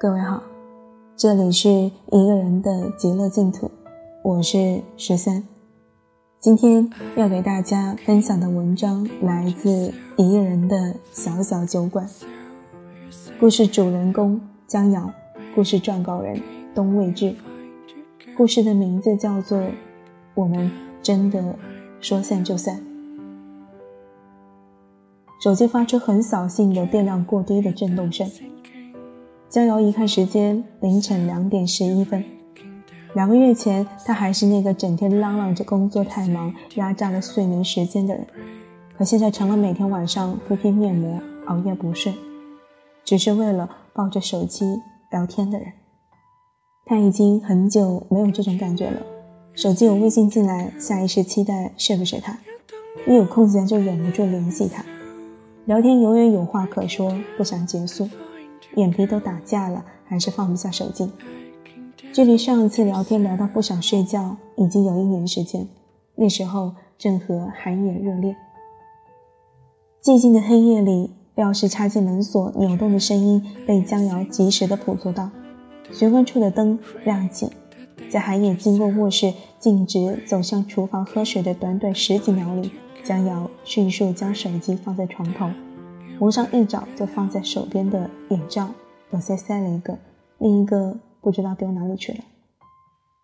各位好，这里是一个人的极乐净土，我是十三。今天要给大家分享的文章来自一个人的小小酒馆。故事主人公江瑶，故事撰稿人东卫志。故事的名字叫做《我们真的说散就散》。手机发出很扫兴的电量过低的震动声。江瑶一看时间，凌晨两点十一分。两个月前，他还是那个整天嚷嚷着工作太忙、压榨了睡眠时间的人，可现在成了每天晚上敷贴面膜、熬夜不睡，只是为了抱着手机聊天的人。他已经很久没有这种感觉了。手机有微信进来，下意识期待是不是他；一有空闲就忍不住联系他，聊天永远有话可说，不想结束。眼皮都打架了，还是放不下手机。距离上一次聊天聊到不想睡觉，已经有一年时间。那时候正和韩野热恋。寂静的黑夜里，钥匙插进门锁扭动的声音被江瑶及时的捕捉到。玄关处的灯亮起，在韩野经过卧室，径直走向厨房喝水的短短十几秒里，江瑶迅速将手机放在床头。蒙上一早就放在手边的眼罩，耳塞塞了一个，另一个不知道丢哪里去了。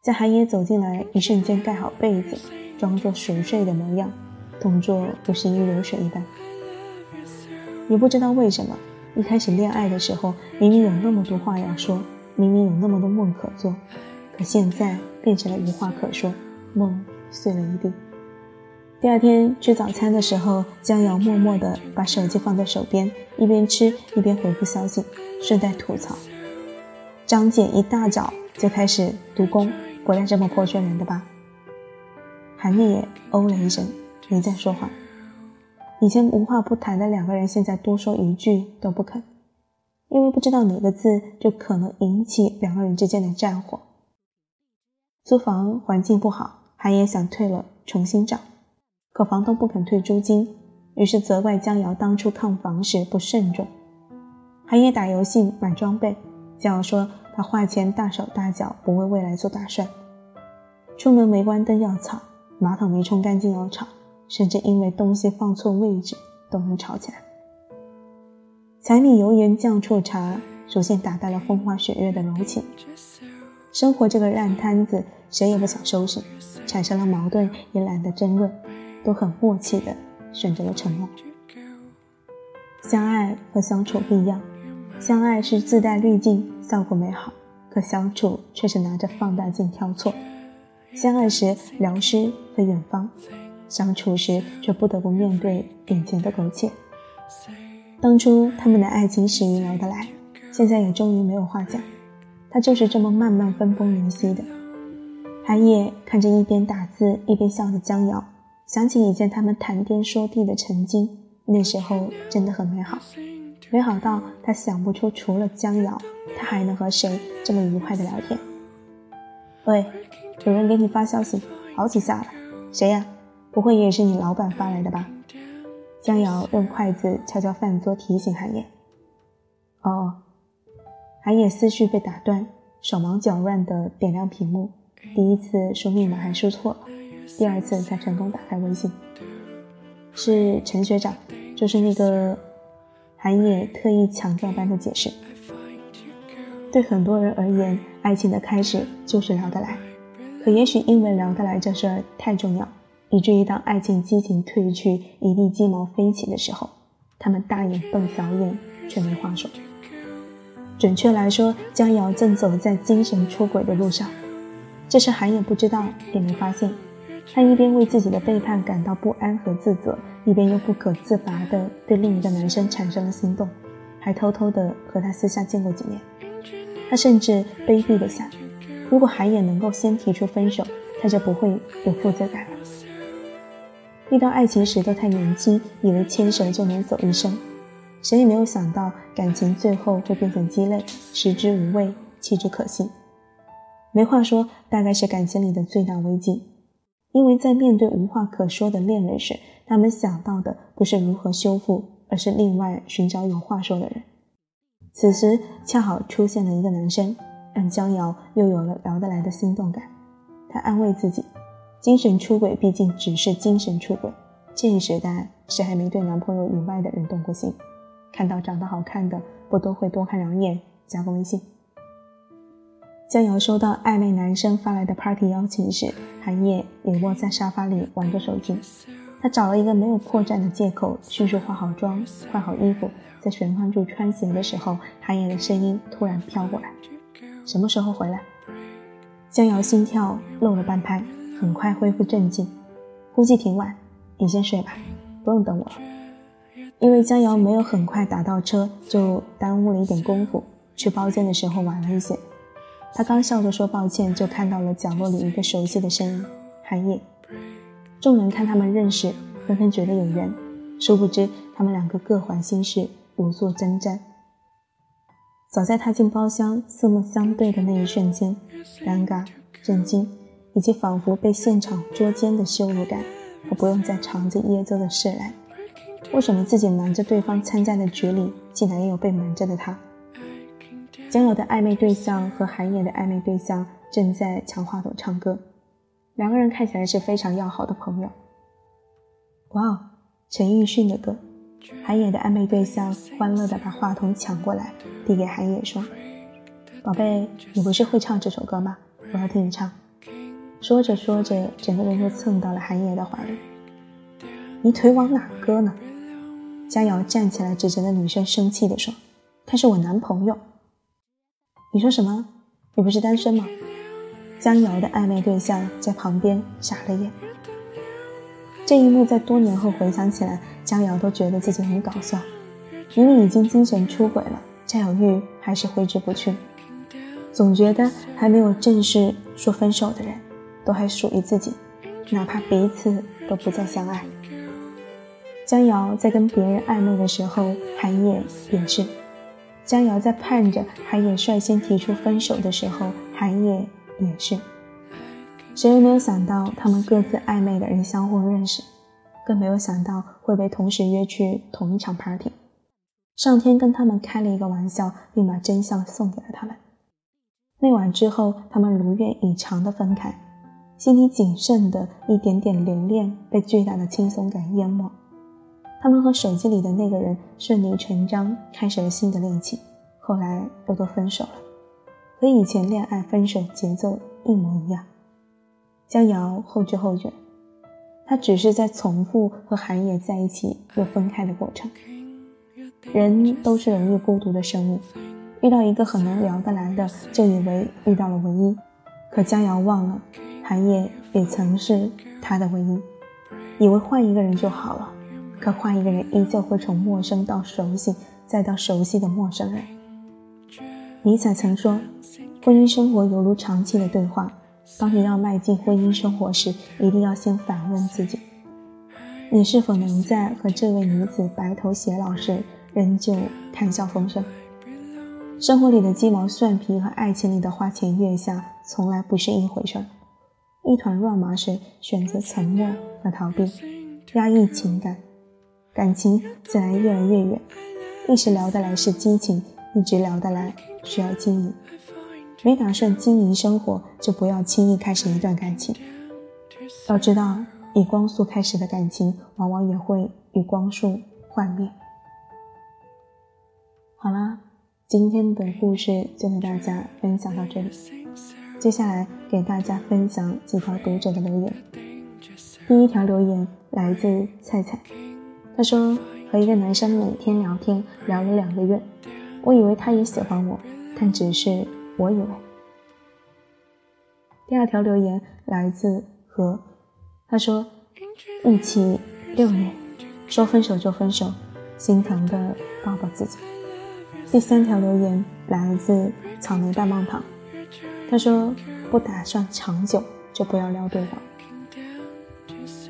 在寒野走进来，一瞬间盖好被子，装作熟睡的模样，动作不是一流水一般。也不知道为什么，一开始恋爱的时候，明明有那么多话要说，明明有那么多梦可做，可现在变成了无话可说，梦碎了一地。第二天吃早餐的时候，江瑶默默地把手机放在手边，一边吃一边回复消息，顺带吐槽：“张姐一大早就开始读功，果然这么破缺人的吧？”韩烈哦了一声，没再说话。以前无话不谈的两个人，现在多说一句都不肯，因为不知道哪个字就可能引起两个人之间的战火。租房环境不好，韩野想退了，重新找。可房东不肯退租金，于是责怪江瑶当初看房时不慎重。韩夜打游戏买装备，江瑶说他花钱大手大脚，不为未来做打算。出门没关灯要吵，马桶没冲干净要吵，甚至因为东西放错位置都能吵起来。柴米油盐酱醋茶逐渐打败了风花雪月的柔情。生活这个烂摊子，谁也不想收拾，产生了矛盾也懒得争论。都很默契的选择了沉默。相爱和相处不一样，相爱是自带滤镜，效果美好；可相处却是拿着放大镜挑错。相爱时聊诗和远方，相处时却不得不面对眼前的苟且。当初他们的爱情始于聊得来，现在也终于没有话讲。他就是这么慢慢分崩离析的。韩野看着一边打字一边笑的江瑶。想起以前他们谈天说地的曾经，那时候真的很美好，美好到他想不出除了江瑶，他还能和谁这么愉快的聊天。喂，有人给你发消息，好几下了，谁呀？不会也是你老板发来的吧？江瑶用筷子敲敲饭桌，提醒韩野。哦，韩野思绪被打断，手忙脚乱的点亮屏幕，第一次输密码还输错了。第二次才成功打开微信，是陈学长，就是那个韩野特意强调般的解释。对很多人而言，爱情的开始就是聊得来，可也许因为聊得来这事儿太重要，以至于当爱情激情褪去，一地鸡毛飞起的时候，他们大眼瞪小眼，却没话说。准确来说，江瑶正走在精神出轨的路上，这是韩野不知道也没发现。他一边为自己的背叛感到不安和自责，一边又不可自拔地对另一个男生产生了心动，还偷偷地和他私下见过几面。他甚至卑鄙地想，如果韩野能够先提出分手，他就不会有负责感了。遇到爱情时都太年轻，以为牵手就能走一生，谁也没有想到感情最后会变成鸡肋，食之无味，弃之可惜。没话说，大概是感情里的最大危机。因为在面对无话可说的恋人时，他们想到的不是如何修复，而是另外寻找有话说的人。此时恰好出现了一个男生，让江瑶又有了聊得来的心动感。她安慰自己，精神出轨毕竟只是精神出轨，这一时代谁还没对男朋友以外的人动过心？看到长得好看的，不都会多看两眼，加个微信？江瑶收到暧昧男生发来的 party 邀请时，韩烨也窝在沙发里玩着手机。他找了一个没有破绽的借口，迅速化好妆、换好衣服，在玄关处穿鞋的时候，韩烨的声音突然飘过来：“什么时候回来？”江瑶心跳漏了半拍，很快恢复镇静，估计挺晚，你先睡吧，不用等我了。因为江瑶没有很快打到车，就耽误了一点功夫，去包间的时候晚了一些。他刚笑着说抱歉，就看到了角落里一个熟悉的身影——韩烨。众人看他们认识，纷纷觉得有缘，殊不知他们两个各怀心事，如坐针毡。早在踏进包厢，四目相对的那一瞬间，尴尬、震惊，以及仿佛被现场捉奸的羞辱感，和不用再藏着掖着的释然。为什么自己瞒着对方参加的局里，竟然也有被瞒着的他？江友的暧昧对象和韩野的暧昧对象正在抢话筒唱歌，两个人看起来是非常要好的朋友。哇哦，陈奕迅的歌！韩野的暧昧对象欢乐地把话筒抢过来，递给韩野说：“宝贝，你不是会唱这首歌吗？我要听你唱。”说着说着，整个人就蹭到了韩野的怀里。你腿往哪搁呢？佳瑶站起来，指着那女生，生气地说：“他是我男朋友。”你说什么？你不是单身吗？江瑶的暧昧对象在旁边傻了眼。这一幕在多年后回想起来，江瑶都觉得自己很搞笑。明明已经精神出轨了，占有欲还是挥之不去。总觉得还没有正式说分手的人，都还属于自己，哪怕彼此都不再相爱。江瑶在跟别人暧昧的时候，韩烨也是；江瑶在盼着韩野率先提出分手的时候，韩野也是。谁也没有想到，他们各自暧昧的人相互认识，更没有想到会被同时约去同一场 party。上天跟他们开了一个玩笑，并把真相送给了他们。那晚之后，他们如愿以偿的分开，心里仅剩的一点点留恋被巨大的轻松感淹没。他们和手机里的那个人顺理成章开始了新的恋情，后来又都分手了，和以前恋爱分手节奏一模一样。江瑶后知后觉，她只是在重复和韩野在一起又分开的过程。人都是容易孤独的生物，遇到一个很能聊得来的，就以为遇到了唯一。可江瑶忘了，韩野也曾是他的唯一，以为换一个人就好了。可换一个人，依旧会从陌生到熟悉，再到熟悉的陌生人。尼采曾说：“婚姻生活犹如长期的对话。当你要迈进婚姻生活时，一定要先反问自己：你是否能在和这位女子白头偕老时，仍旧谈笑风生？生活里的鸡毛蒜皮和爱情里的花前月下，从来不是一回事儿。一团乱麻时，选择沉默和逃避，压抑情感。”感情自然越来越远，一时聊得来是激情，一直聊得来需要经营。没打算经营生活，就不要轻易开始一段感情。要知道，以光速开始的感情，往往也会以光速幻灭。好啦，今天的故事就和大家分享到这里。接下来给大家分享几条读者的留言。第一条留言来自菜菜。他说和一个男生每天聊天，聊了两个月，我以为他也喜欢我，但只是我以为。第二条留言来自何，他说一起六年，说分手就分手，心疼的抱抱自己。第三条留言来自草莓棒棒糖，他说不打算长久，就不要撩对方。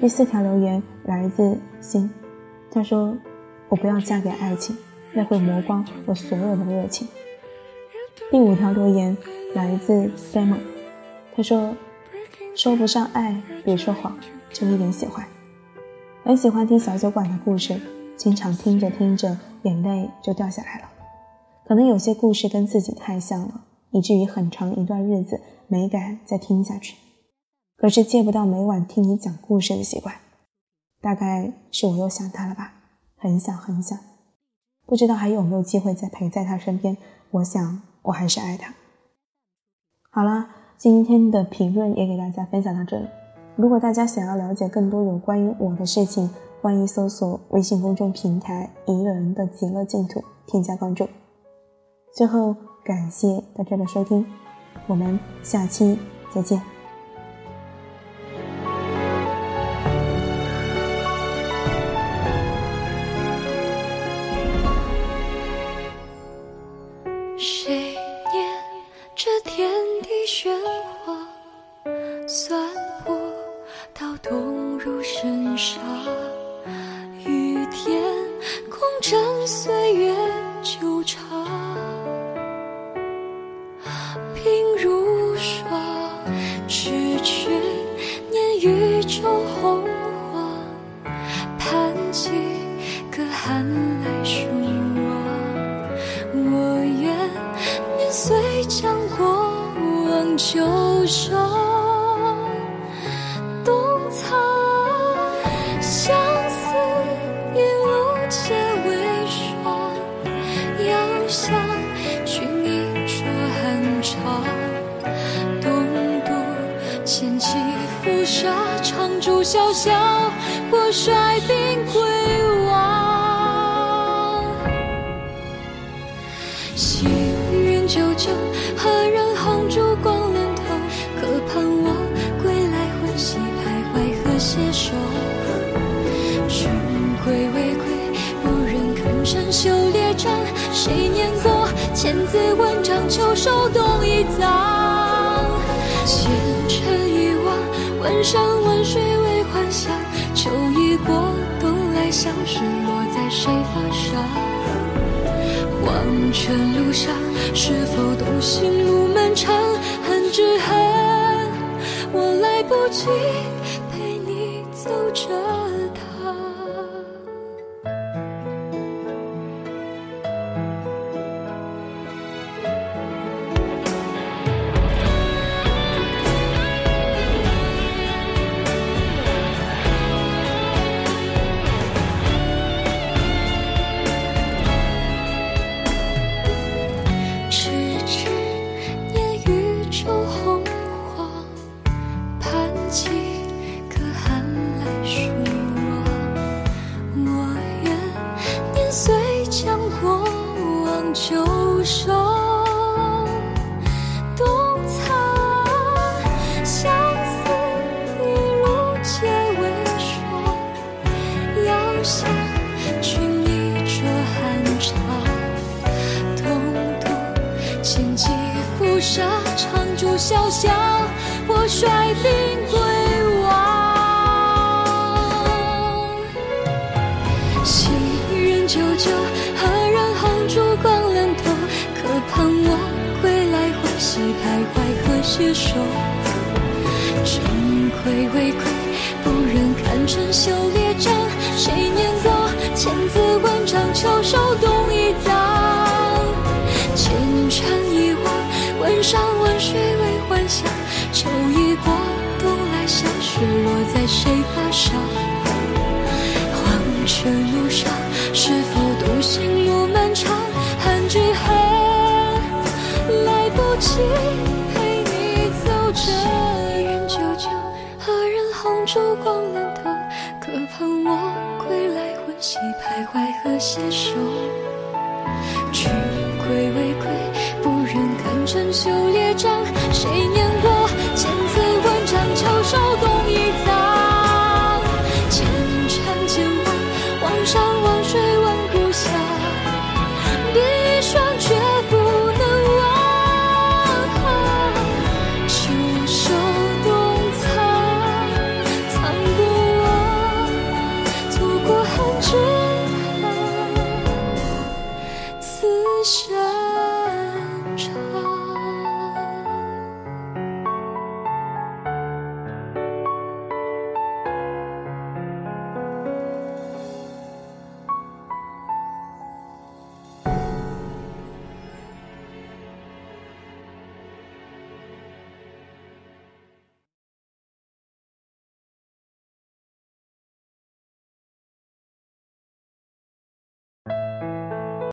第四条留言来自心。他说：“我不要嫁给爱情，那会磨光我所有的热情。”第五条留言来自 Simon，他说：“说不上爱，别说谎，就一点喜欢。很喜欢听小酒馆的故事，经常听着听着眼泪就掉下来了。可能有些故事跟自己太像了，以至于很长一段日子没敢再听下去。可是戒不到每晚听你讲故事的习惯，大概是我又想他了吧，很想很想，不知道还有没有机会再陪在他身边。我想我还是爱他。好了，今天的评论也给大家分享到这里。如果大家想要了解更多有关于我的事情，欢迎搜索微信公众平台“一个人的极乐净土”，添加关注。最后，感谢大家的收听，我们下期再见。如生沙与天共枕岁月久长鬓如霜痴痴念雨中红花盼几个寒来暑往我愿年岁将过往旧事萧萧，我率兵归王。行人久久，何人横烛光冷透？可盼我归来，魂兮徘徊何携手？君归未归，不忍看山修列阵。谁念过千字文章，秋收冬已藏。前尘已忘，万山万水。像是，落在谁发上？黄泉路上，是否独行路漫长？恨只恨我来不及潇潇，我率兵归往。昔人久久，何人横烛光冷透？可盼我归来欢喜徘徊和携手。君归未归，不忍看春秋列张。谁念过千字文章？秋收冬已藏。前尘一往，问山在谁发上？黄泉路上，是否独行路漫长？恨只恨来不及陪你走这人久久，何人红烛光冷透？可盼我归来，魂兮徘徊和携手。君归未归，不忍看春秋列张，